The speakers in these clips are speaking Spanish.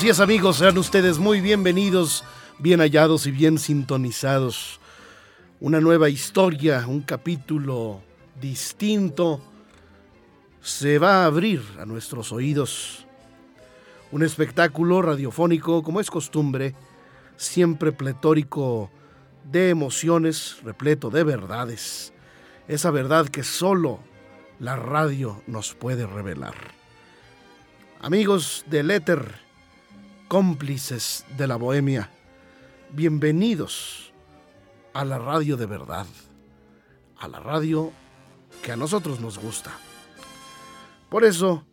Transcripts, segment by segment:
Así es amigos, sean ustedes muy bienvenidos, bien hallados y bien sintonizados. Una nueva historia, un capítulo distinto se va a abrir a nuestros oídos. Un espectáculo radiofónico, como es costumbre, siempre pletórico de emociones, repleto de verdades. Esa verdad que solo la radio nos puede revelar. Amigos del éter, cómplices de la bohemia, bienvenidos a la radio de verdad, a la radio que a nosotros nos gusta. Por eso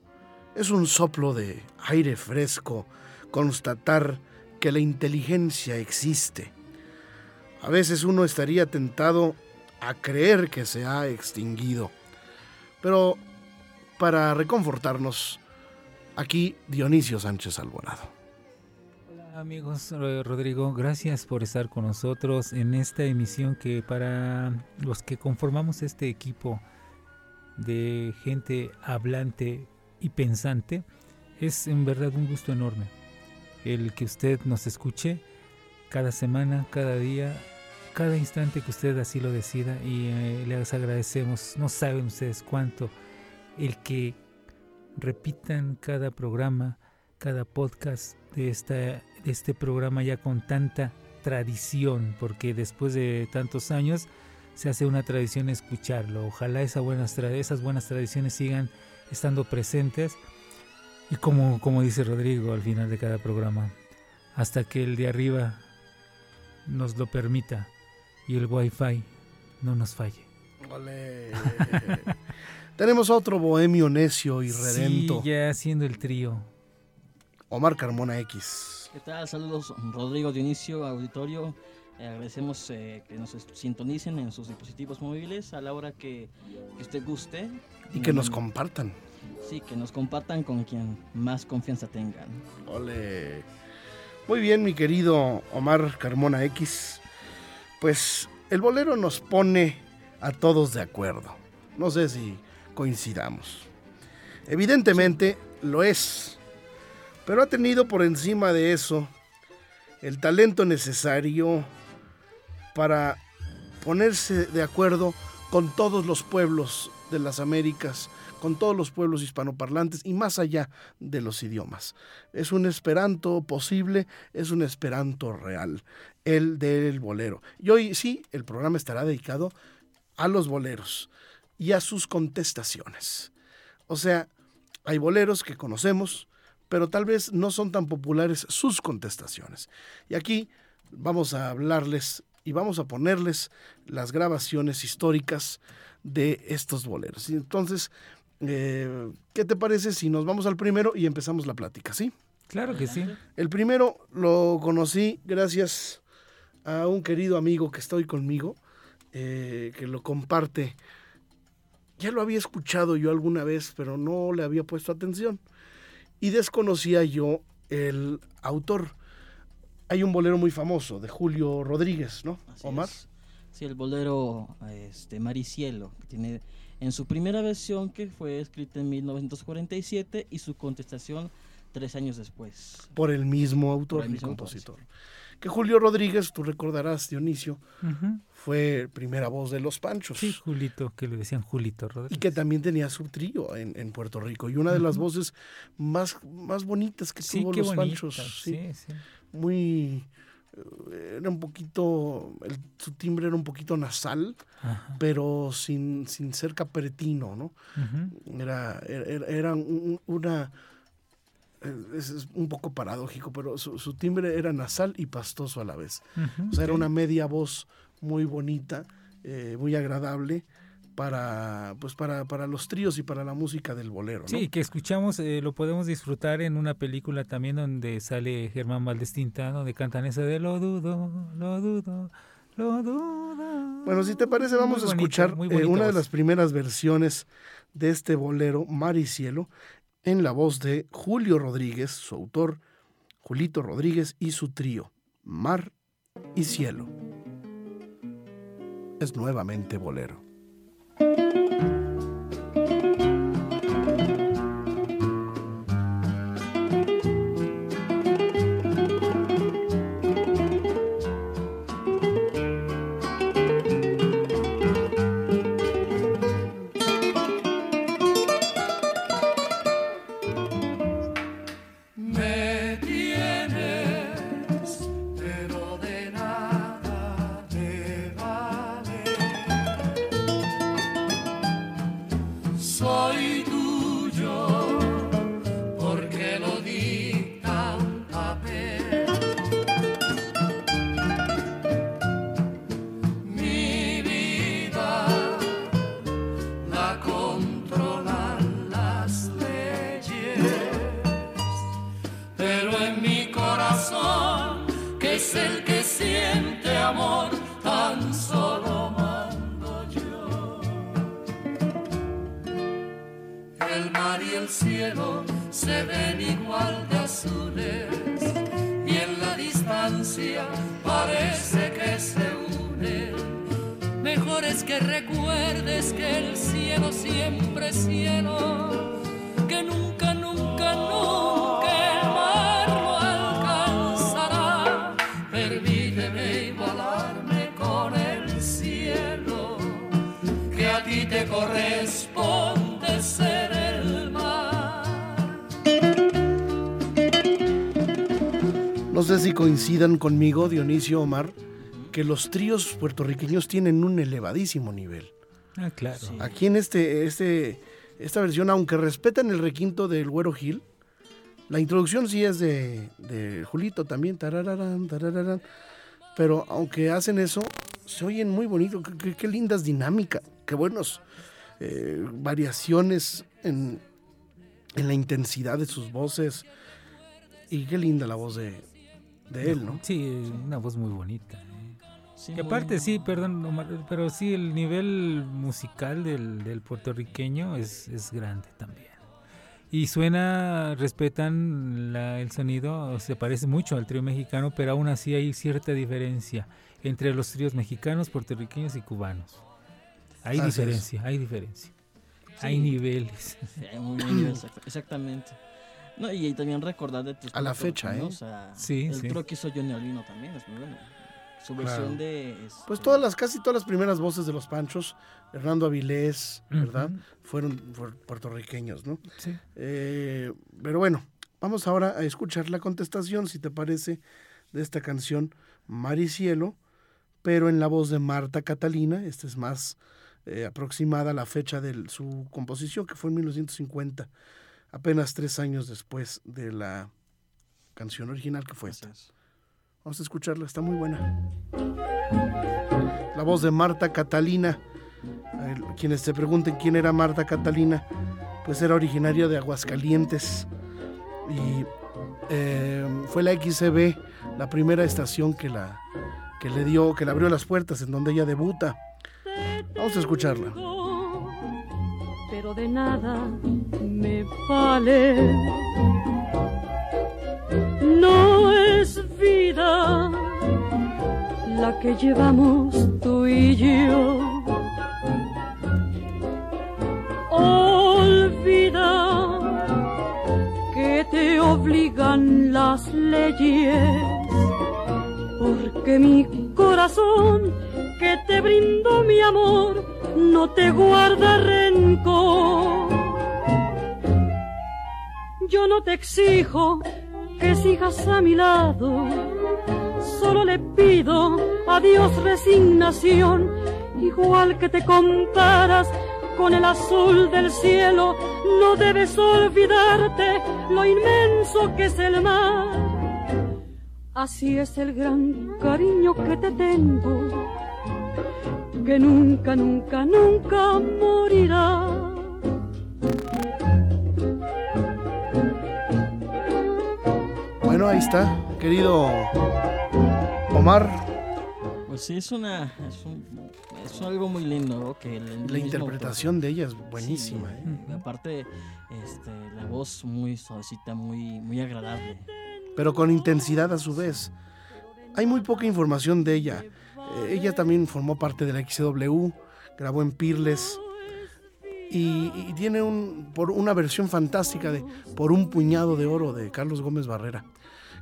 es un soplo de aire fresco constatar que la inteligencia existe. A veces uno estaría tentado a creer que se ha extinguido. Pero para reconfortarnos, aquí Dionisio Sánchez Alborado. Amigos, Rodrigo, gracias por estar con nosotros en esta emisión que para los que conformamos este equipo de gente hablante y pensante, es en verdad un gusto enorme el que usted nos escuche cada semana, cada día, cada instante que usted así lo decida y eh, les agradecemos, no saben ustedes cuánto, el que repitan cada programa, cada podcast de, esta, este programa ya con tanta tradición, porque después de tantos años se hace una tradición escucharlo. Ojalá esas buenas, esas buenas tradiciones sigan estando presentes y como, como dice Rodrigo al final de cada programa, hasta que el de arriba nos lo permita y el wifi no nos falle. Tenemos otro bohemio necio y redento. Sí, ya haciendo el trío. Omar Carmona X. ¿Qué tal? Saludos Rodrigo Dionisio, auditorio. Eh, agradecemos eh, que nos sintonicen en sus dispositivos móviles a la hora que, que usted guste. Y que nos compartan. Sí, que nos compartan con quien más confianza tengan. Ole. Muy bien, mi querido Omar Carmona X. Pues el bolero nos pone a todos de acuerdo. No sé si coincidamos. Evidentemente lo es. Pero ha tenido por encima de eso el talento necesario para ponerse de acuerdo con todos los pueblos de las Américas, con todos los pueblos hispanoparlantes y más allá de los idiomas. Es un esperanto posible, es un esperanto real, el del bolero. Y hoy sí, el programa estará dedicado a los boleros y a sus contestaciones. O sea, hay boleros que conocemos, pero tal vez no son tan populares sus contestaciones. Y aquí vamos a hablarles y vamos a ponerles las grabaciones históricas de estos boleros. Y entonces, eh, ¿qué te parece si nos vamos al primero y empezamos la plática, sí? Claro que sí. El primero lo conocí gracias a un querido amigo que está hoy conmigo, eh, que lo comparte. Ya lo había escuchado yo alguna vez, pero no le había puesto atención. Y desconocía yo el autor. Hay un bolero muy famoso de Julio Rodríguez, ¿no? Así Omar. es. Sí, el bolero este, Maricielo, que tiene en su primera versión que fue escrita en 1947 y su contestación tres años después. Por el mismo autor Por el y mismo autor, compositor. Que Julio Rodríguez, tú recordarás, Dionisio, fue primera voz de Los Panchos. Sí, Julito, que le decían Julito Rodríguez. y que también tenía su trío en, en Puerto Rico. Y una de las voces más, más bonitas que sí, tuvo Los bonita, Panchos. Sí, sí. sí. Muy eh, era un poquito, su timbre era un poquito nasal, pero sin, sin ser caperetino, ¿no? Era, era, una, eh, es, un poco paradójico, pero su, timbre era nasal y pastoso a la vez. o sea, era una media voz muy bonita, muy agradable, para pues para, para los tríos y para la música del bolero. ¿no? Sí, que escuchamos, eh, lo podemos disfrutar en una película también donde sale Germán Valdés donde cantan ese de lo dudo, lo dudo, lo dudo. Bueno, si te parece, vamos a escuchar eh, una de las primeras versiones de este bolero, Mar y Cielo, en la voz de Julio Rodríguez, su autor, Julito Rodríguez y su trío, Mar y Cielo. Es nuevamente bolero. Coincidan conmigo, Dionisio Omar, que los tríos puertorriqueños tienen un elevadísimo nivel. Ah, claro. Aquí en este, este, esta versión, aunque respetan el requinto del Güero Gil, la introducción sí es de, Julito también, pero aunque hacen eso, se oyen muy bonito, qué, lindas dinámicas, qué buenos eh, variaciones en, en la intensidad de sus voces y qué linda la voz de, de él, ¿no? Sí, una voz muy bonita. ¿eh? que aparte, sí, perdón, pero sí, el nivel musical del, puertorriqueño es, es, grande también. Y suena, respetan el sonido, se parece mucho al trío mexicano, pero aún así hay cierta diferencia entre los tríos mexicanos, puertorriqueños y cubanos. Hay diferencia, hay diferencia. Hay niveles. muy bien, exactamente. No, y también recordar de A la fecha, ¿eh? sí, el sí. que hizo Johnny Olino también, es muy bueno. Su versión de... Pues todas las, casi todas las primeras voces de los Panchos, Hernando Avilés, ¿verdad? Fueron puertorriqueños, ¿no? Sí. Eh, pero bueno, vamos ahora a escuchar la contestación, si te parece, de esta canción Maricielo, pero en la voz de Marta Catalina, esta es más eh, aproximada la fecha de su composición, que fue en 1950 apenas tres años después de la canción original que fue esta. Vamos a escucharla, está muy buena. La voz de Marta Catalina. Quienes te pregunten quién era Marta Catalina, pues era originaria de Aguascalientes y eh, fue la XCB la primera estación que la que le dio, que le abrió las puertas en donde ella debuta. Vamos a escucharla pero de nada me vale. No es vida la que llevamos tú y yo. Olvida que te obligan las leyes, porque mi corazón que te brindó mi amor no te guarda rencor. Yo no te exijo que sigas a mi lado, solo le pido a Dios resignación, igual que te comparas con el azul del cielo, no debes olvidarte lo inmenso que es el mar. Así es el gran cariño que te tengo, que nunca, nunca, nunca morirá. Bueno, ahí está, querido Omar. Pues sí, es una. Es, un- es algo muy lindo, ¿no? Que el- el La interpretación de ella es buenísima. sí, ¿eh? y aparte, este, la voz muy suavecita, muy, muy agradable. pero con intensidad a su vez. Hay muy poca información de ella. Eh, ella también formó parte de la XW, grabó en Pirles y, y tiene un, por una versión fantástica de Por un puñado de oro de Carlos Gómez Barrera,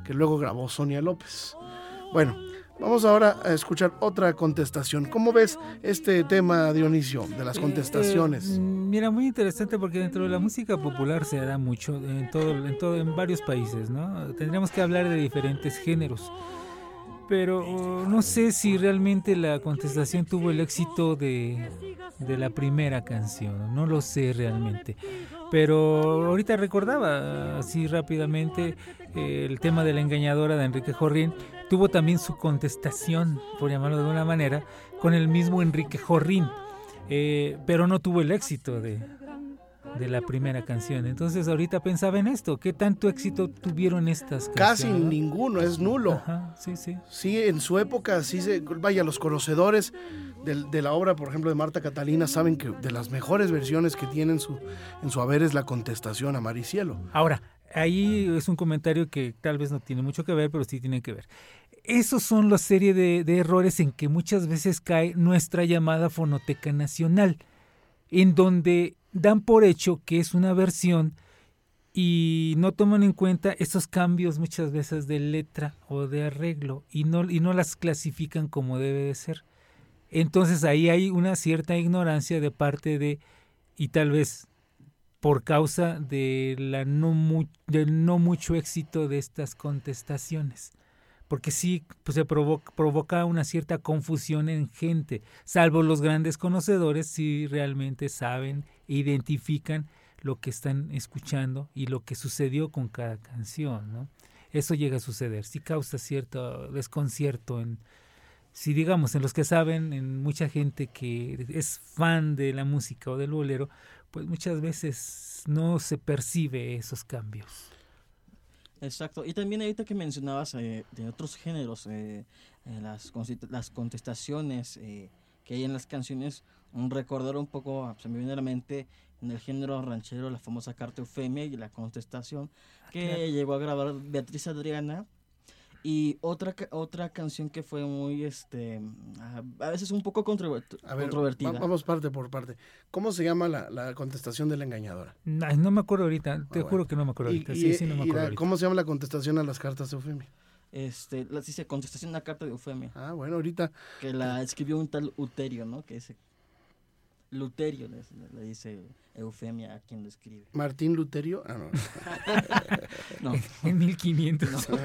que luego grabó Sonia López. Bueno, vamos ahora a escuchar otra contestación. ¿Cómo ves este tema, Dionisio, de las Eh, contestaciones? eh, mira, muy interesante porque dentro de la música popular se da mucho en todo, en todo, en varios países, ¿no? Tendríamos que hablar de diferentes géneros. Pero uh, no sé si realmente la contestación tuvo el éxito de, de la primera canción, no lo sé realmente. Pero ahorita recordaba así rápidamente el tema de la engañadora de Enrique Jorrín. Tuvo también su contestación, por llamarlo de alguna manera, con el mismo Enrique Jorrín. Eh, pero no tuvo el éxito de, de la primera canción. Entonces ahorita pensaba en esto, ¿qué tanto éxito tuvieron estas Casi canciones? no? ninguno, es nulo. Ajá, sí, sí. Sí, en su época, sí se, vaya, los conocedores de, la obra, por ejemplo, de Marta Catalina, saben que de las mejores versiones que tiene en su, en su haber es la contestación a Maricielo. Ahora, ahí es un comentario que tal vez no tiene mucho que ver, pero sí tiene que ver. Esos son la serie de, de errores en que muchas veces cae nuestra llamada fonoteca nacional, en donde dan por hecho que es una versión y no toman en cuenta esos cambios muchas veces de letra o de arreglo y no, y no las clasifican como debe de ser. Entonces ahí hay una cierta ignorancia de parte de, y tal vez por causa de la no mu- del no mucho éxito de estas contestaciones. Porque sí pues, se provoca, provoca una cierta confusión en gente, salvo los grandes conocedores si realmente saben e identifican lo que están escuchando y lo que sucedió con cada canción. ¿no? Eso llega a suceder, sí causa cierto desconcierto en, si digamos, en los que saben, en mucha gente que es fan de la música o del bolero, pues muchas veces no se percibe esos cambios. Exacto. Y también ahorita que mencionabas eh, de otros géneros, eh, eh, las, las contestaciones que hay en las canciones, un recordar un poco, ah, se me viene a la mente en el género ranchero la famosa carta Eufemia y la contestación que claro. llegó a grabar Beatriz Adriana. Y otra, otra canción que fue muy, este, a a veces un poco controvert- A ver, controvertida. va- vamos parte por parte. ¿Cómo se llama la, la contestación de la engañadora? No me acuerdo ahorita, te Ah, bueno. juro que no me acuerdo ahorita. y- sí, sí, no me acuerdo la- ahorita. ¿Cómo se llama la contestación a las cartas de Eufemia? Este, la, dice contestación a la carta de Eufemia. Ah, bueno, ahorita que la escribió un tal Uterio, ¿no? Que es Luterio, le, le dice Eufemia a quien lo escribe. Martín Luterio. Ah, no. No, En 1500.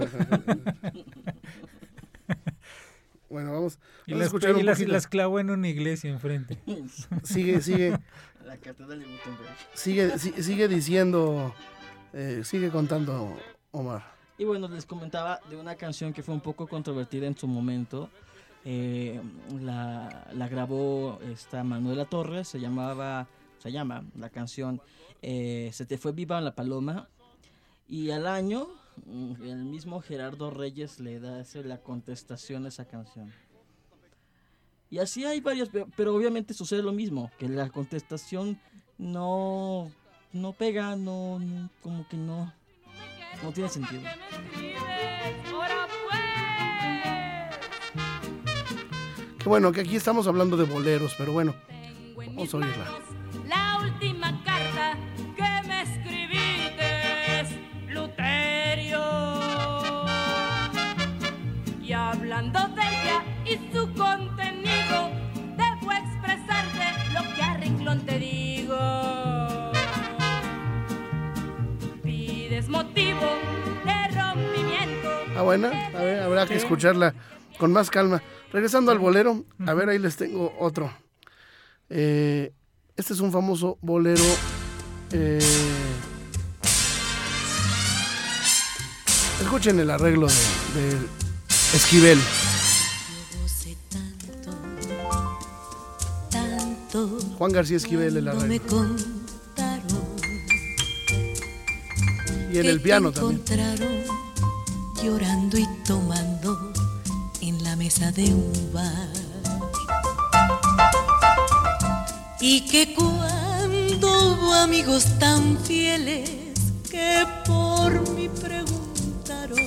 Bueno, vamos, Y vamos a las, escuchar y un las, poquito. las clavó en una iglesia enfrente. Sigue, sigue, la catedral de Gutenberg. sigue, si- sigue diciendo, eh, sigue contando Omar. Y bueno, les comentaba de una canción que fue un poco controvertida en su momento. Eh, la, grabó esta Manuela Torres, se llamaba, se llama la canción eh, Se te fue viva la paloma. Y al año, mm, el mismo Gerardo Reyes le da ese- la contestación a esa canción. Y así hay varios, pe- pero obviamente sucede lo mismo, que la contestación no, no pega, no, no- como que no, no tiene sentido. Bueno, que aquí estamos hablando de boleros, pero bueno, vamos a oírla. La última carta que me escribiste, Luterio. Y hablando de ella y su contenido, debo expresarte lo que a renglón te digo. Pides motivo de rompimiento. Ah, buena. A ver, habrá que escucharla con más calma. Regresando al bolero, a ver, ahí les tengo otro. Eh, este es un famoso bolero. eh, escuchen el arreglo de, de Esquivel. Juan García Esquivel, el arreglo. contaron Y en el piano también. encontraron llorando y tomando de un bar. Y que cuando hubo amigos tan fieles que por mí preguntaron,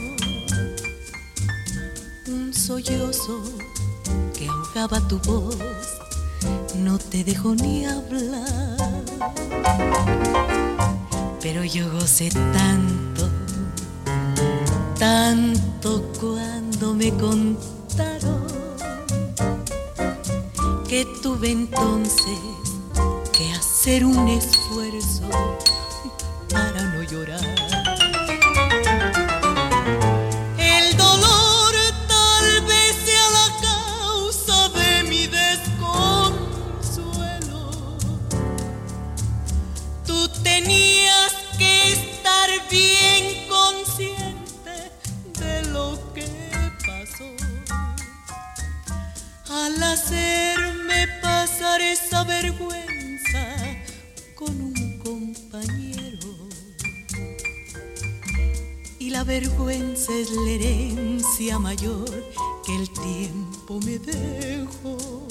un sollozo que ahogaba tu voz no te dejó ni hablar. Pero yo gocé tanto, tanto cuando me que tuve entonces que hacer un esfuerzo para no llorar. Es la herencia mayor que el tiempo me dejó.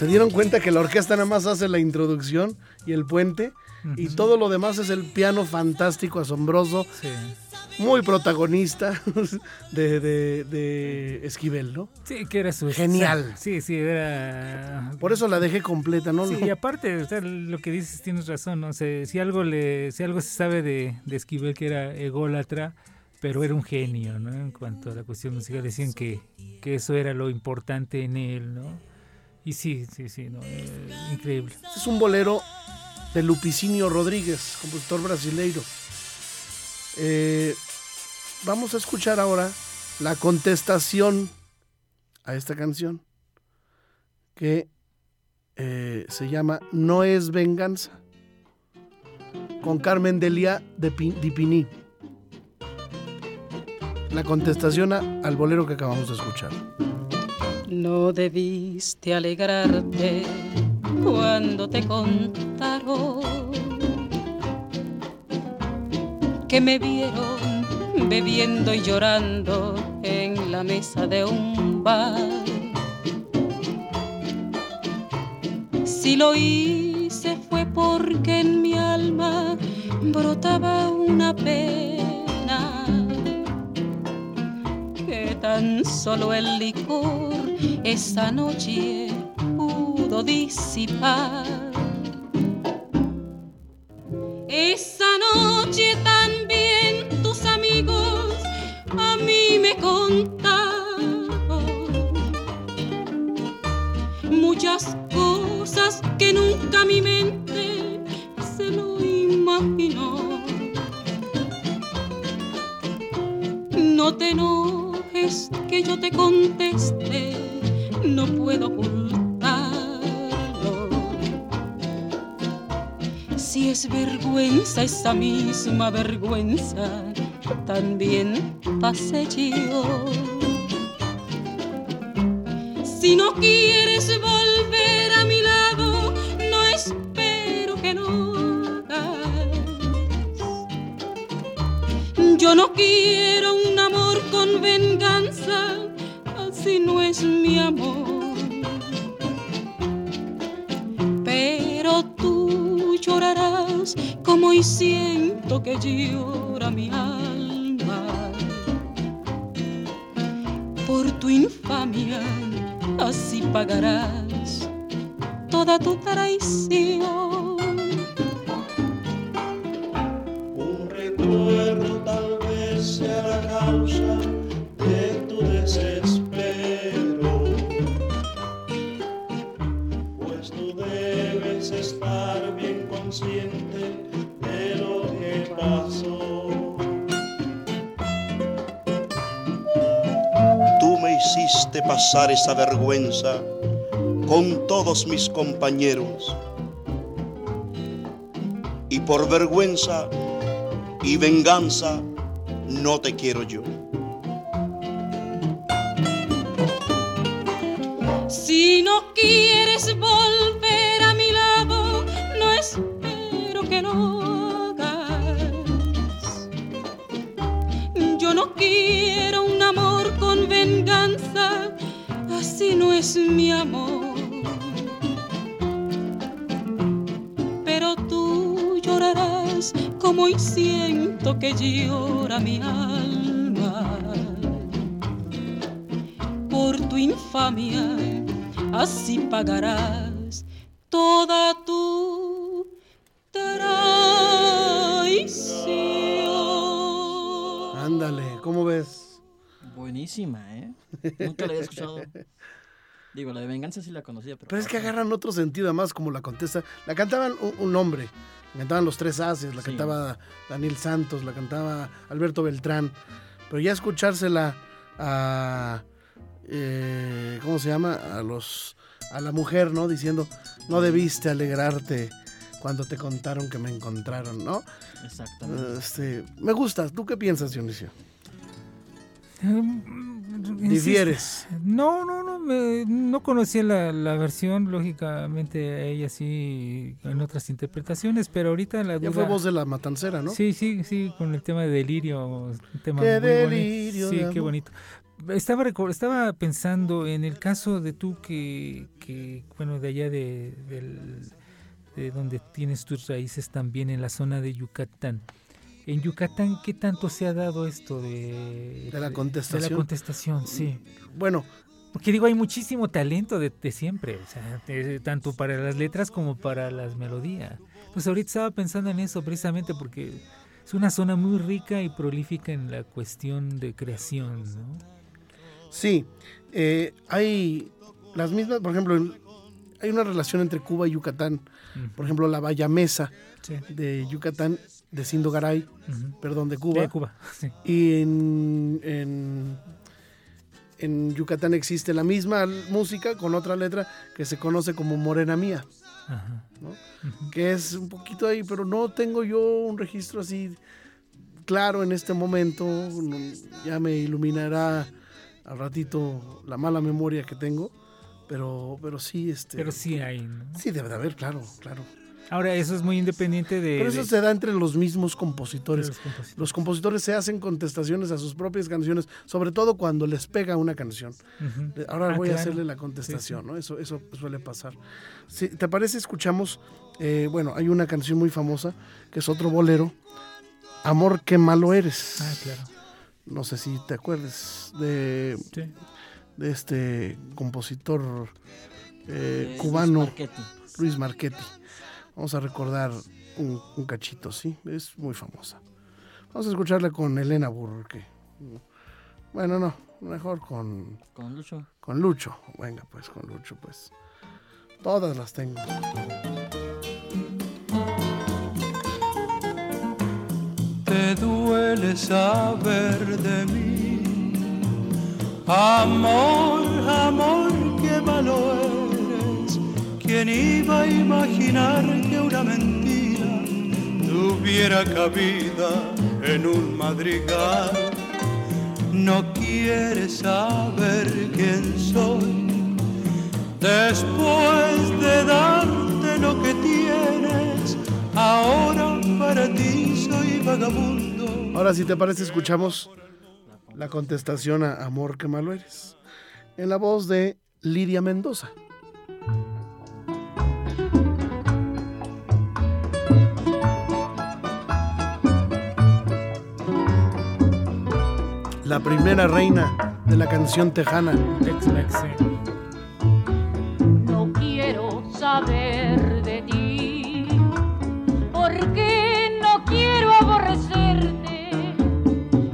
¿Se dieron cuenta que la orquesta nada más hace la introducción y el puente? Y todo lo demás es el piano fantástico, asombroso, Sí. muy protagonista de, de- de Esquivel, ¿no? Sí, que era su... Genial. Sí, sí, era... Por eso la dejé completa, ¿no? Sí, y aparte, o sea, lo que dices tienes razón, ¿no? Sea, si algo le, si algo se sabe de, de Esquivel que era ególatra, pero era un genio, ¿no? En cuanto a la cuestión musical, decían que, que eso era lo importante en él, ¿no? Y sí, sí, sí, ¿no? Eh, increíble. Este es un bolero de Lupicinio Rodríguez, compositor brasileiro. Eh, vamos a escuchar ahora la contestación a esta canción que eh, se llama No es venganza con Carmen Delia de Pi- Di Piní. La contestación al bolero que acabamos de escuchar. No debiste alegrarte cuando te contaron que me vieron bebiendo y llorando en la mesa de un bar. Si lo hice fue porque en mi alma brotaba una pena tan solo el licor esa noche pudo disipar. Esa noche también tus amigos a mí me contaron muchas cosas que nunca mi mente se lo imaginó. No te que yo te conteste, no puedo ocultarlo. Si es vergüenza, esa misma vergüenza también pasé yo. Si no quieres volver Yo no quiero un amor con venganza, así no es mi amor. Pero tú llorarás como hoy siento que llora mi alma. Por tu infamia, así pagarás toda tu traición. Esa vergüenza con todos mis compañeros. Y por vergüenza y venganza no te quiero yo. Si no quieres volver hoy siento que llora mi alma por tu infamia, así pagarás toda tu traición. Ándale, ¿cómo ves? Buenísima, ¿eh? Nunca la había escuchado. Digo, la de venganza sí la conocía, pero. Pero es que agarran otro sentido, además, como la contesta. La cantaban un, un hombre, la cantaban los tres haces, la Sí. cantaba Daniel Santos, la cantaba Alberto Beltrán. Pero ya escuchársela a. eh, ¿Cómo se llama? A los. A la mujer, ¿no? Diciendo, no debiste alegrarte cuando te contaron que me encontraron, ¿no? Exactamente. Este, me gusta. ¿Tú qué piensas, Dionisio? Insisto, Difieres. No, no, no, me- no conocía la, la versión, lógicamente ella sí en otras interpretaciones, pero ahorita la duda... Ya fue voz de la matancera, ¿no? Sí, sí, sí, con el tema de delirio, un tema Qué muy bonito. delirio Sí, de qué bonito. Estaba, estaba pensando en el caso de tú que, que bueno, de allá de, del- de donde tienes tus raíces también en la zona de Yucatán. En Yucatán, ¿qué tanto se ha dado esto de, De la De contestación. la contestación, sí. Bueno, Porque digo, hay muchísimo talento de, de siempre, o sea, de- tanto para las letras como para las melodías. Pues ahorita estaba pensando en eso precisamente porque es una zona muy rica y prolífica en la cuestión de creación, ¿no? Sí, eh, hay las mismas, por ejemplo, hay una relación entre Cuba y Yucatán. Por ejemplo, la Bayamesa Sí. de Yucatán, de Sindo Garay, Ujú. perdón, de Cuba. De Cuba, sí. Y en, en, en Yucatán existe la misma música con otra letra que se conoce como Morena Mía, Ajá. ¿no? que es un poquito ahí, pero no tengo yo un registro así claro en este momento. Ya me iluminará al ratito la mala memoria que tengo, pero, pero sí, este, Pero sí hay, ¿no? sí debe de haber, claro, claro. Ahora, eso es muy independiente de... Pero eso de- se da entre los mismos compositores. los compositores. Los compositores se hacen contestaciones a sus propias canciones, sobre todo cuando les pega una canción. Ahora Ah, voy a hacerle la contestación, ¿no? Eso, eso suele pasar. Si ¿Te parece? Escuchamos, eh, bueno, hay una canción muy famosa que es otro bolero, Amor, qué malo eres. Ah, claro. No sé si te acuerdas de, Sí. de este compositor eh, Eh, cubano, Luis Marchetti. Luis Marchetti. Vamos a recordar un, un cachito, ¿sí? Es muy famosa. Vamos a escucharla con Elena Burke. Bueno, no, mejor con, Con Lucho. con Lucho. Venga, pues, con Lucho, pues. Todas las tengo. te duele saber de mí. Amor, amor, qué malo eres. ¿Quién iba a imaginar que una mentira tuviera cabida en un madrigal? No quieres saber quién soy. Después de darte lo que tienes, ahora para ti soy vagabundo Ahora, si te parece, escuchamos la contestación a Amor que malo eres. En la voz de Lidia Mendoza. La primera reina de la canción tejana. No quiero saber de ti, porque no quiero aborrecerte.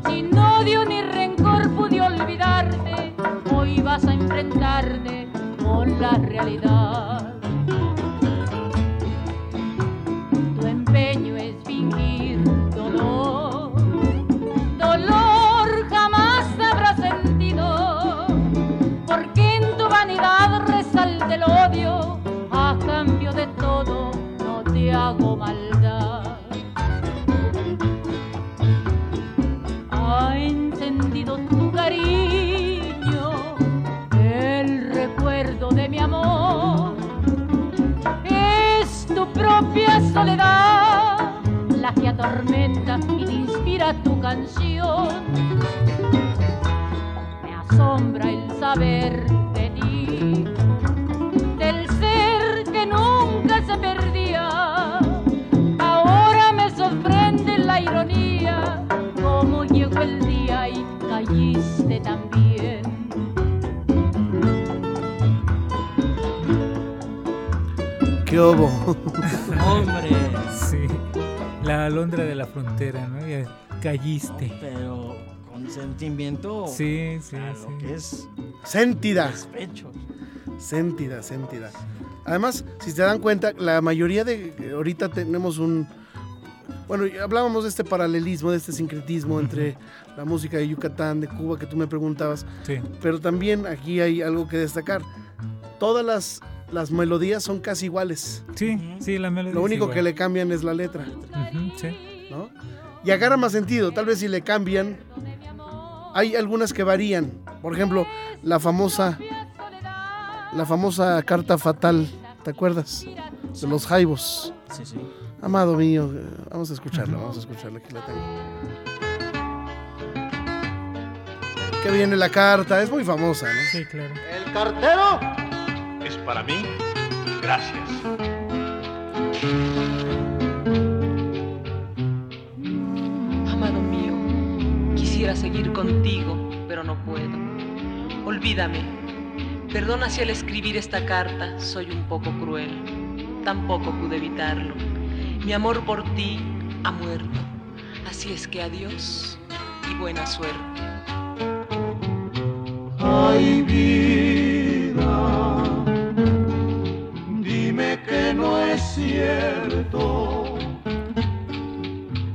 Sin odio ni rencor pude olvidarte, hoy vas a enfrentarte con la realidad. Canción. Me asombra el saber de ti, del ser que nunca se perdía. Ahora me sorprende la ironía, como llegó el día y caíste también. ¿Qué hubo? Hombre. La alondra de la frontera, ¿no? Ya caíste. Pero con sentimiento. Sí, sí, a lo sí. que es Sentida. despecho. Sentida, sentida. Además, si se dan cuenta, la mayoría de. Ahorita tenemos un. Bueno, hablábamos de este paralelismo, de este sincretismo entre la música de Yucatán, de Cuba, que tú me preguntabas. Sí. Pero también aquí hay algo que destacar. Todas las, las melodías son casi iguales. Sí, sí, la melodía. Lo es único igual. que le cambian es la letra. Sí. ¿no? Y agarra más sentido. Tal vez si le cambian, hay algunas que varían. Por ejemplo, la famosa, la famosa carta fatal, ¿te acuerdas? De los jaibos. Sí, sí. Amado mío, vamos a escucharla, vamos a escucharla, aquí la tengo. Que viene la carta, es muy famosa, ¿no? Sí, claro. El cartero es para mí. Gracias. Amado mío, quisiera seguir contigo, pero no puedo. Olvídame. Perdona si al escribir esta carta soy un poco cruel. Tampoco pude evitarlo. Mi amor por ti ha muerto. Así es que adiós y buena suerte. Ay, cierto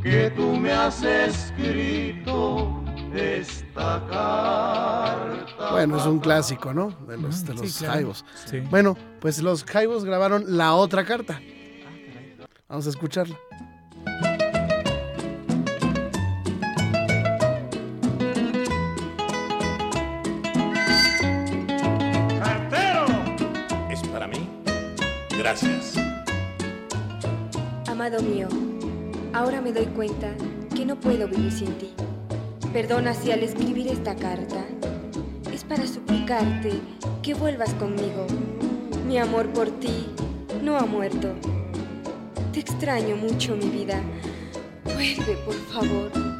que tú me has escrito esta carta. Bueno, es un clásico, ¿no? De los, de los sí, claro. jaibos. Sí. Bueno, pues los jaibos grabaron la otra carta. Vamos a escucharla. Amado mío, ahora me doy cuenta que no puedo vivir sin ti. Perdona si al escribir esta carta es para suplicarte que vuelvas conmigo. Mi amor por ti no ha muerto. Te extraño mucho, mi vida. Vuelve, por favor.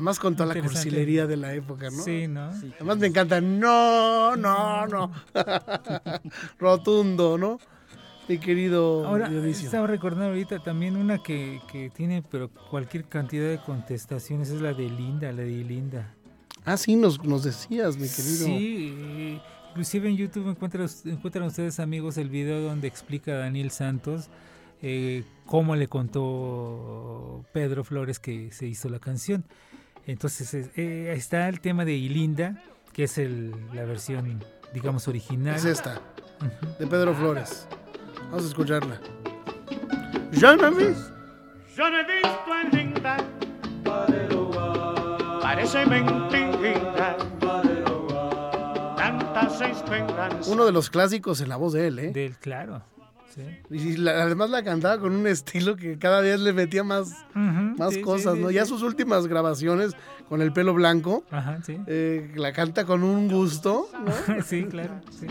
Además con toda la cursilería de la época, ¿no? Sí, ¿no? Además me encanta, no, no, no. Rotundo, ¿no? Mi querido Ahora, Dionisio. estaba recordando ahorita también una que, que tiene pero cualquier cantidad de contestaciones, es la de Linda, la de Linda. Ah, sí, nos, nos decías, mi querido. Sí, inclusive en YouTube encuentran, encuentran ustedes amigos el video donde explica Daniel Santos eh, cómo le contó Pedro Flores que se hizo la canción. Entonces eh, está el tema de Ilinda, que es el, la versión, digamos, original. Es esta, de Pedro Flores. Vamos a escucharla. Ya me vis. Yo no he visto a Linda. Parece mentira. Tantas esperanzas. Uno de los clásicos en la voz de él, ¿eh? Del, claro. Sí. Y la- además la cantaba con un estilo que cada vez le metía más, más sí, cosas, sí, ¿no? sí, Ya sí. sus últimas grabaciones con el pelo blanco, Ajá, sí. eh, la canta con un gusto, ¿no? sí, claro. Sí.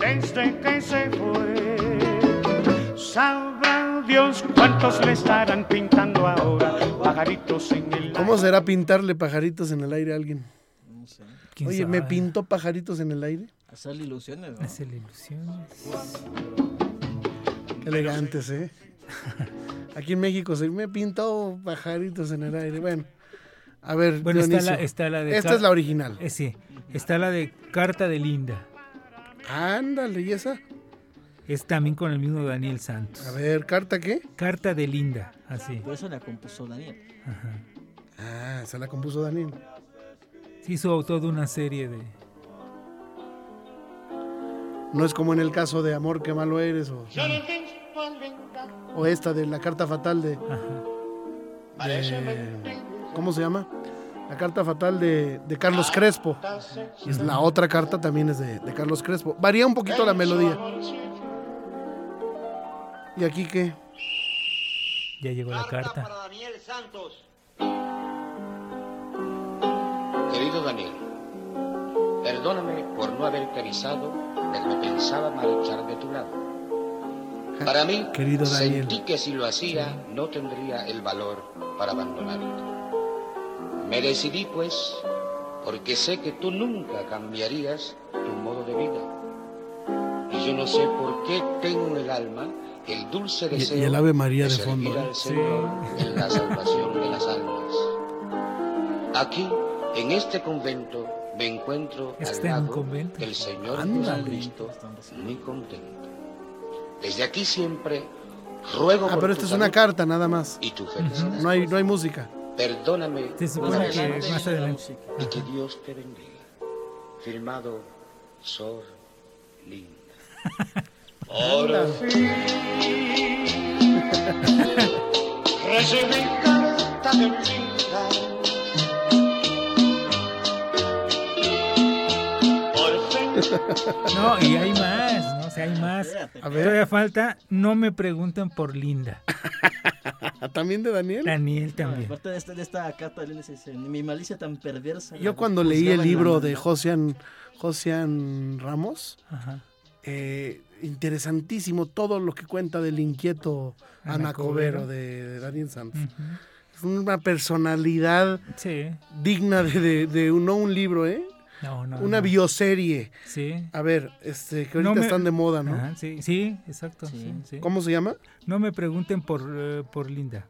Desde que se fue, sabrá Dios cuántos le estarán pintando ahora pajaritos en el ¿Cómo será pintarle pajaritos en el aire a alguien? No sé. ¿Quién Oye, ¿me pintó pajaritos en el aire? Hacerle ilusiones, ¿no? Hacerle ilusiones. Qué elegantes, ¿eh? Aquí en México se me pintó pajaritos en el aire. Bueno, a ver, Bueno, está la, está la de... Esta es la original. Eh, sí, está la de Carta de Linda. Ándale, ¿y esa? Es también con el mismo Daniel Santos. A ver, ¿carta qué? Carta de Linda, así. Por eso la compuso Daniel. Ajá. Ah, se la compuso Daniel. Sí, hizo toda una serie de... No es como en el caso de Amor, qué malo eres, o, o esta de la carta fatal de. ¿Cómo se llama? La carta fatal de, de Carlos Crespo. Y es la otra carta también es de, de Carlos Crespo. Varía un poquito la melodía. ¿Y aquí qué? Ya llegó la carta. Daniel Santos. Querido Daniel, perdóname por no haberte avisado de que me pensaba marchar de tu lado. Para mí, Querido Daniel. sentí que si lo hacía no tendría el valor para abandonarte. Me decidí pues, porque sé que tú nunca cambiarías tu modo de vida. Y yo no sé por qué tengo en el alma el dulce Y- y deseo el Ave María de servir fondo, ¿eh? al Señor en la salvación de las almas. Aquí, en este convento, me encuentro al lado del Señor. Jesucristo, muy contento. Desde aquí siempre ruego Ah, por pero esta es una carta nada más. y tu felicidad. No hay, no hay música. Perdóname Se supone que más adelante. y que Dios te bendiga. Firmado Sor Linda. Por fin recibí carta de Linda. No, y hay más, ¿no? O sea, hay más. A ver. Todavía falta, no me pregunten por Linda. ¿También de Daniel? Daniel también. Aparte de esta, de esta carta de mi malicia tan perversa. Yo cuando leí el libro maldad". de Josian, Josian Ramos, Ajá. eh, interesantísimo todo lo que cuenta del inquieto Anacobero. Anacobero de, de Daniel Santos. Es una personalidad Sí. digna de, de- de un- no un libro, ¿eh? No, no. una no. bioserie. Sí. A ver, este, que No ahorita me- están de moda, ¿no? Ajá, sí, sí, exacto. Sí. sí, sí. ¿Cómo se llama? No me pregunten por, eh, por Linda.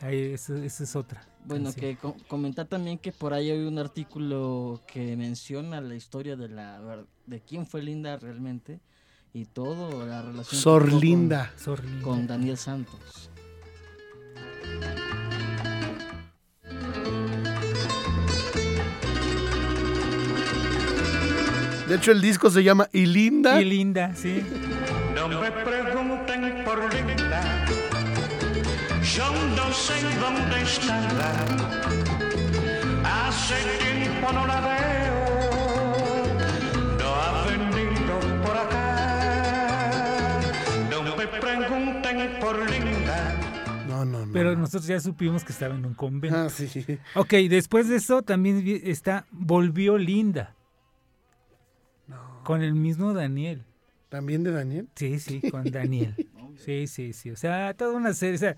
Ahí, esa, esa es otra. Bueno, canción. que co- comentar también que por ahí hay un artículo que menciona la historia de la de quién fue Linda realmente y todo la relación que Sor tuvo con- Linda. Sor Linda. con Daniel Santos. De hecho, el disco se llama Y Linda. Y Linda, sí. No me pregunten por Linda. Yo no sé dónde estará. Hace tiempo no la veo. No ha venido por acá. No me pregunten por Linda. No, no, no. Pero nosotros ya supimos que estaba en un convento. Ah, sí. Ok, después de eso también está Volvió Linda. Con el mismo Daniel. ¿También de Daniel? Sí, sí, con Daniel. Sí, sí, sí. O sea, toda una serie. O sea,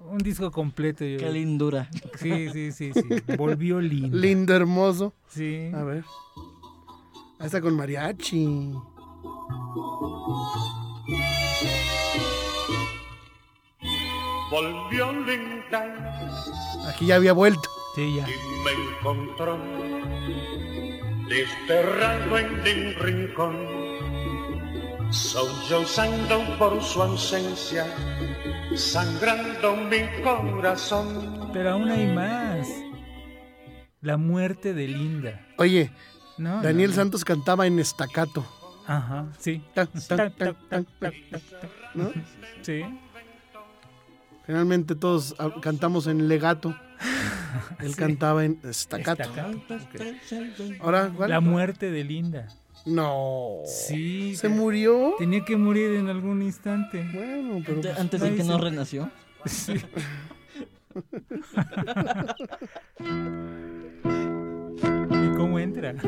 Un disco completo. yo- Qué lindura. Sí, sí, sí, sí. Volvió lindo. Lindo, hermoso. Sí. A ver. Ahí está con mariachi. Volvió linda Aquí ya había vuelto. Sí, ya. y me encontró desterrado en un rincón, sollozando por su ausencia, sangrando mi corazón. Pero aún hay más. La muerte de Linda. Oye, No, Daniel no, no. Santos cantaba en estacato. Ajá, sí. Tan, tan, tan, tan, tan, ¿no? Sí. Generalmente todos ah, cantamos en legato. Él Sí. cantaba en. Estacato. Ahora, ¿cuál? La muerte de Linda. No. Sí. ¿Se murió? Tenía que morir en algún instante. Bueno, pero. Pues, Antes de que no renació. Sí. ¿Y cómo entra?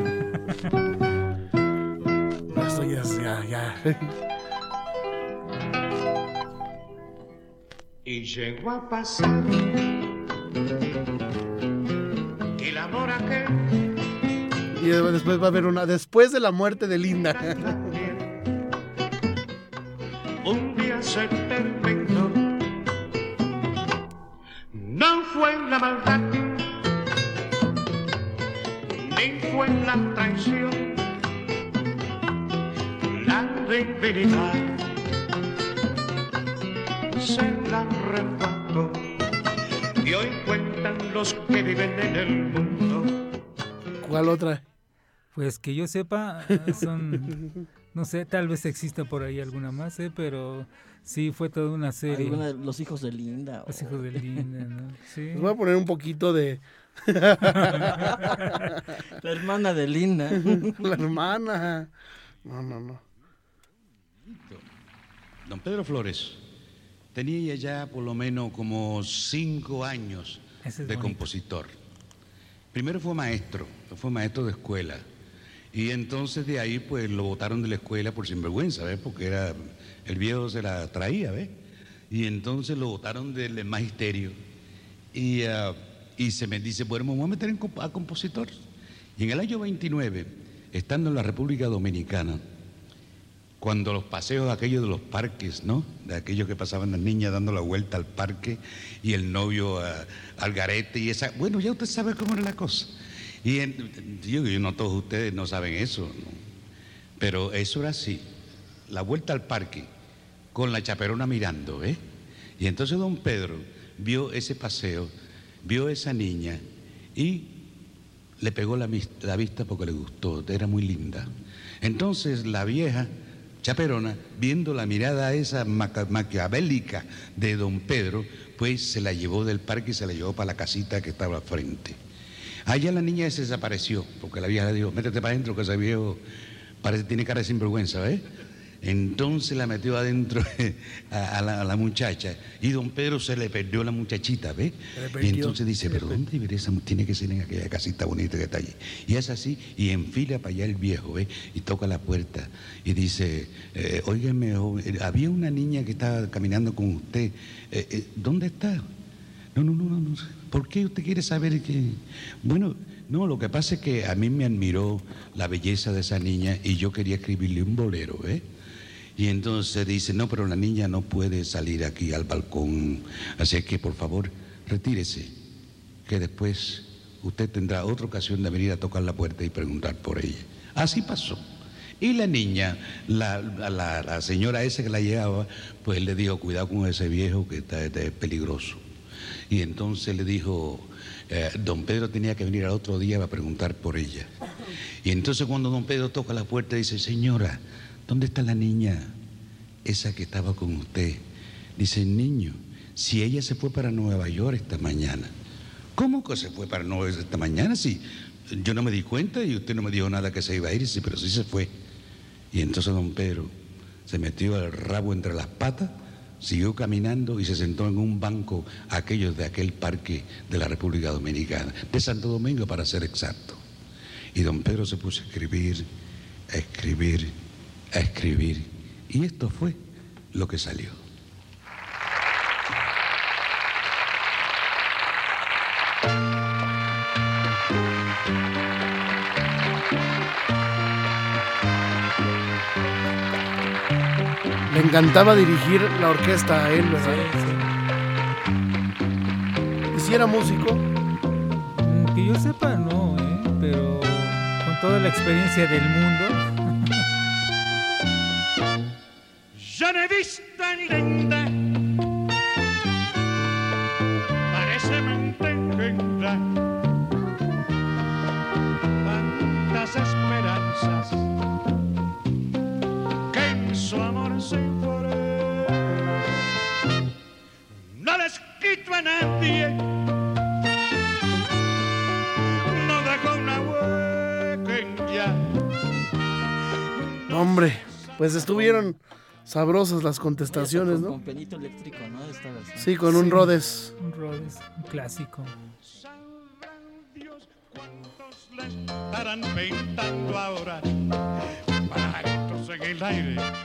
Esto ya, ya, ya. Y llegó a pasar el amor aquel Y después va a haber una. Después de la muerte de Linda. un día se terminó. No fue la maldad, ni fue la traición, la debilidad se la arrebató. Y hoy cuentan los que viven en el mundo. ¿Cuál otra? Pues que yo sepa, son. No sé, tal vez exista por ahí alguna más, ¿eh? pero sí fue toda una serie. Alguna de los hijos de Linda. Los o- hijos de Linda, ¿no? Sí. Les voy a poner un poquito de. La hermana de Linda. la hermana. No, no, no. Don Pedro Flores tenía ya por lo menos como cinco años es de bonito. compositor. Primero fue maestro, fue maestro de escuela. Y entonces de ahí pues lo botaron de la escuela por sinvergüenza, ¿ves? Porque era, el viejo se la traía, ¿ves? Y entonces lo botaron del magisterio. Y, ah, y se me dice, bueno, me voy a meter en a compositor. Y en el año 29, estando en la República Dominicana, cuando los paseos aquellos de los parques, ¿no? De aquellos que pasaban las niñas dando la vuelta al parque y el novio ah, al garete y esa... Bueno, ya usted sabe cómo era la cosa. Y en- yo, yo no todos ustedes no saben eso, ¿no? Pero eso era así. La vuelta al parque con la chaperona mirando, ¿eh? Y entonces don Pedro vio ese paseo, vio esa niña y le pegó la vista porque le gustó, era muy linda. Entonces la vieja chaperona, viendo la mirada esa maquiavélica de don Pedro, pues se la llevó del parque y se la llevó para la casita que estaba al frente. Allá la niña se desapareció, porque la vieja le dijo, métete para adentro que ese viejo parece tiene cara de sinvergüenza, ¿ves? Entonces la metió adentro a, a la, a la muchacha y don Pedro se le perdió la muchachita, ¿ves? Y entonces dice, pero ¿dónde esa Tiene que ser en aquella casita bonita que está allí. Y es así, y enfila para allá el viejo, ¿ves? Y toca la puerta y dice, eh, óigame, joven, había una niña que estaba caminando con usted, eh, eh, ¿dónde está? No, no, no, no, no. sé. ¿Por qué usted quiere saber que.? Bueno, no, lo que pasa es que a mí me admiró la belleza de esa niña y yo quería escribirle un bolero, ¿eh? Y entonces dice, no, pero la niña no puede salir aquí al balcón. Así que, por favor, retírese, que después usted tendrá otra ocasión de venir a tocar la puerta y preguntar por ella. Así pasó. Y la niña, la, la- señora esa que la llevaba, pues le dijo, cuidado con ese viejo que está, está peligroso. Y entonces le dijo, eh, don Pedro tenía que venir al otro día para preguntar por ella. Y entonces cuando don Pedro toca la puerta dice, señora, ¿dónde está la niña esa que estaba con usted? Dice, niño, si ella se fue para Nueva York esta mañana. ¿Cómo que se fue para Nueva York esta mañana? Si yo no me di cuenta y usted no me dijo nada que se iba a ir, sí, pero sí se fue. Y entonces don Pedro se metió el rabo entre las patas, siguió caminando y se sentó en un banco aquellos de aquel parque de la República Dominicana, de Santo Domingo para ser exacto. Y don Pedro se puso a escribir, a escribir, a escribir. Y esto fue lo que salió. Le encantaba dirigir la orquesta a él, ¿verdad? Sí, ¿Y si era músico? Mm, que yo sepa, no, ¿eh? pero con toda la experiencia del mundo, Ni lenta. Parece mentira. Tantas esperanzas que en su amor se fueron. No les quito a nadie. No dejo una huella. Hombre, pues estuvieron sabrosas las contestaciones, ¿no? Con pelito eléctrico, ¿no? Esta versión. Sí, con un Sí. Rhodes. Un Rhodes, un clásico.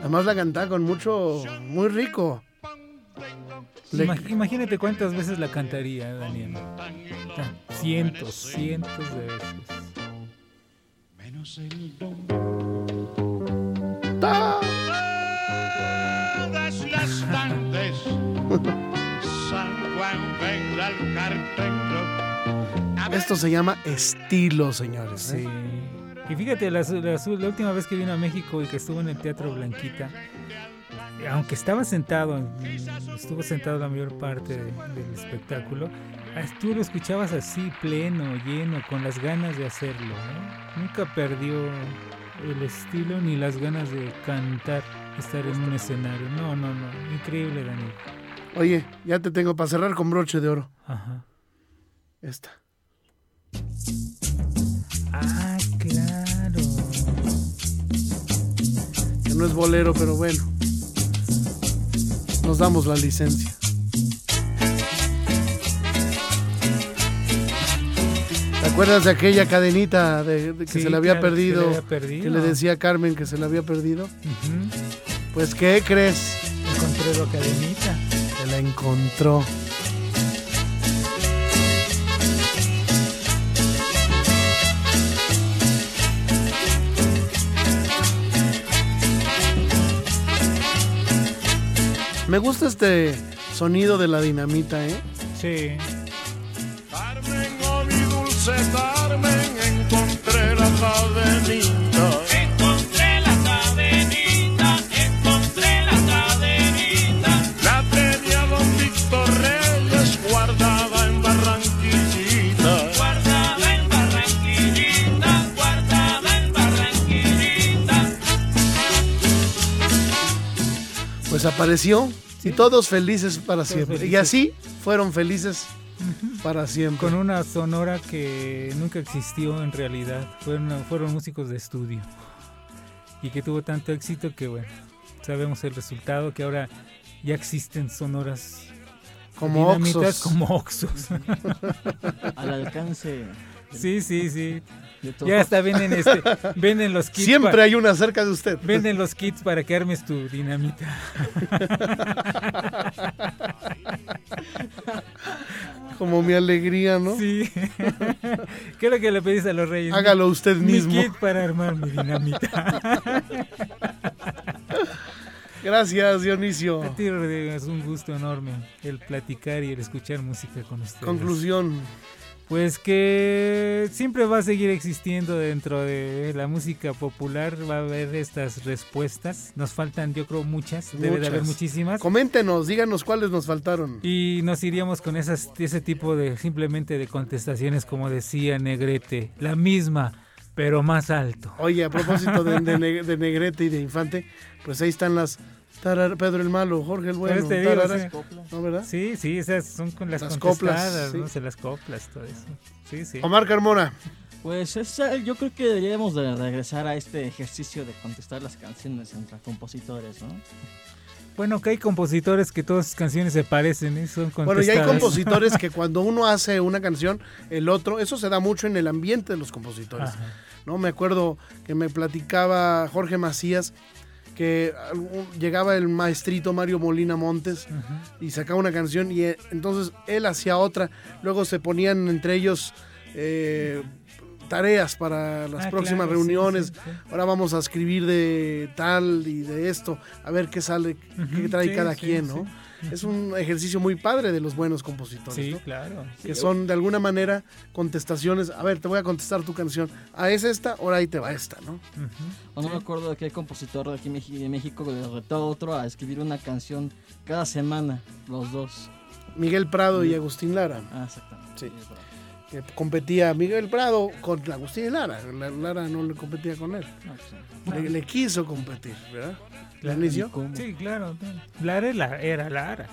Además la cantaba con mucho, muy rico. Le- Imagínate cuántas veces la cantaría, Daniel. Ah, Cientos, cientos de veces. Menos el Esto se llama estilo, señores. ¿eh? Sí. Y fíjate, la, la- la última vez que vino a México y que estuvo en el Teatro Blanquita, aunque estaba sentado, en- estuvo sentado la mayor parte de- del espectáculo, tú lo escuchabas así, pleno, lleno, con las ganas de hacerlo. ¿no? Nunca perdió el estilo ni las ganas de cantar, estar en un escenario. No, no, no. Increíble, Daniel. Oye, ya te tengo para cerrar con broche de oro. Ajá. Esta. Ah, claro. Que no es bolero, pero bueno. Nos damos la licencia. ¿Te acuerdas de aquella cadenita de, de que Sí, se le había claro, que le perdido? había perdido. Que le decía a Carmen que se le había perdido. Pues, ¿qué crees? Encontré la cadenita. Encontró. Me gusta este sonido de la dinamita, ¿eh? Sí. Carmen, oh mi dulce Carmen, encontré la cadenita. Pues apareció y todos felices para siempre. Y así fueron felices para siempre. Con una sonora que nunca existió en realidad. Fueron, fueron músicos de estudio. Y que tuvo tanto éxito que, bueno, sabemos el resultado, que ahora ya existen sonoras Como Oxos. como Oxos. Al alcance. Sí, sí, sí. Ya hasta venden, este, venden los kits. Siempre hay una cerca de usted. Venden los kits para que armes tu dinamita. Como mi alegría, ¿no? Sí. ¿Qué es lo que le pedís a los reyes? Hágalo Mi- usted mi mismo. kit para armar mi dinamita. Gracias, Dionisio. A ti, Rodrigo, es un gusto enorme el platicar y el escuchar música con ustedes. Conclusión. Pues que siempre va a seguir existiendo dentro de la música popular, va a haber estas respuestas. Nos faltan, yo creo, muchas, debe de haber muchísimas. Coméntenos, díganos cuáles nos faltaron. Y nos iríamos con esas, ese tipo de simplemente de contestaciones, como decía Negrete, la misma, pero más alto. Oye, a propósito de, de Ne- de Negrete y de Infante, pues ahí están las tarar- Pedro el Malo, Jorge el Bueno. Te digo, tarara- sí. ¿No, verdad? Sí, sí, esas son con las, Las coplas, sí. ¿no? Se las coplas, todo eso. Sí, sí. Omar Carmona. Pues esa- yo creo que deberíamos de regresar a este ejercicio de contestar las canciones entre compositores, ¿no? Bueno, que hay compositores que todas sus canciones se parecen, ¿eh? son Bueno, y hay compositores que cuando uno hace una canción, el otro, eso se da mucho en el ambiente de los compositores. Ajá. ¿no? Me acuerdo que me platicaba Jorge Macías que llegaba el maestrito Mario Molina Montes y sacaba una canción y eh, entonces él hacía otra, luego se ponían entre ellos eh, tareas para las Ah, próximas claro, reuniones. sí, sí. Ahora vamos a escribir de tal y de esto, a ver qué sale, qué trae cada quien. ¿no? Es un ejercicio muy padre de los buenos compositores, Sí, ¿no? claro. Que son de alguna manera contestaciones. A ver, te voy a contestar tu canción. Ah, es esta, ahora ahí te va esta, ¿no? O no me acuerdo de qué compositor de aquí de México le retó a otro a escribir una canción cada semana, los dos. Miguel Prado y Agustín Lara. Ah, exactamente. Sí. Que competía Miguel Prado con Agustín Lara. La- Lara no le competía con él. Le, le quiso competir, ¿verdad? Claro. Inicio? Sí, claro. Lara era, era Lara.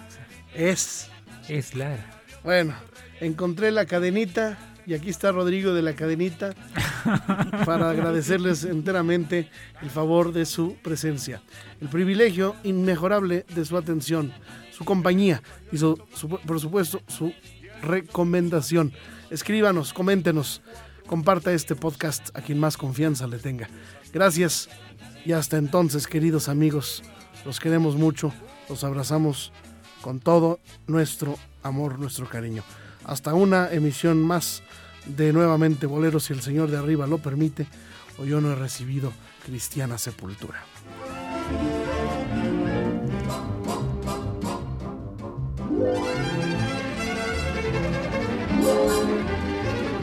Es. Es Lara. Bueno, encontré la cadenita y aquí está Rodrigo de la cadenita para agradecerles enteramente el favor de su presencia, el privilegio inmejorable de su atención, su compañía y su- su- por supuesto su recomendación. Escríbanos, coméntenos, comparta este podcast a quien más confianza le tenga. Gracias y hasta entonces, queridos amigos, los queremos mucho, los abrazamos con todo nuestro amor, nuestro cariño. Hasta una emisión más de nuevamente Boleros, si el Señor de arriba lo permite, o yo no he recibido cristiana sepultura.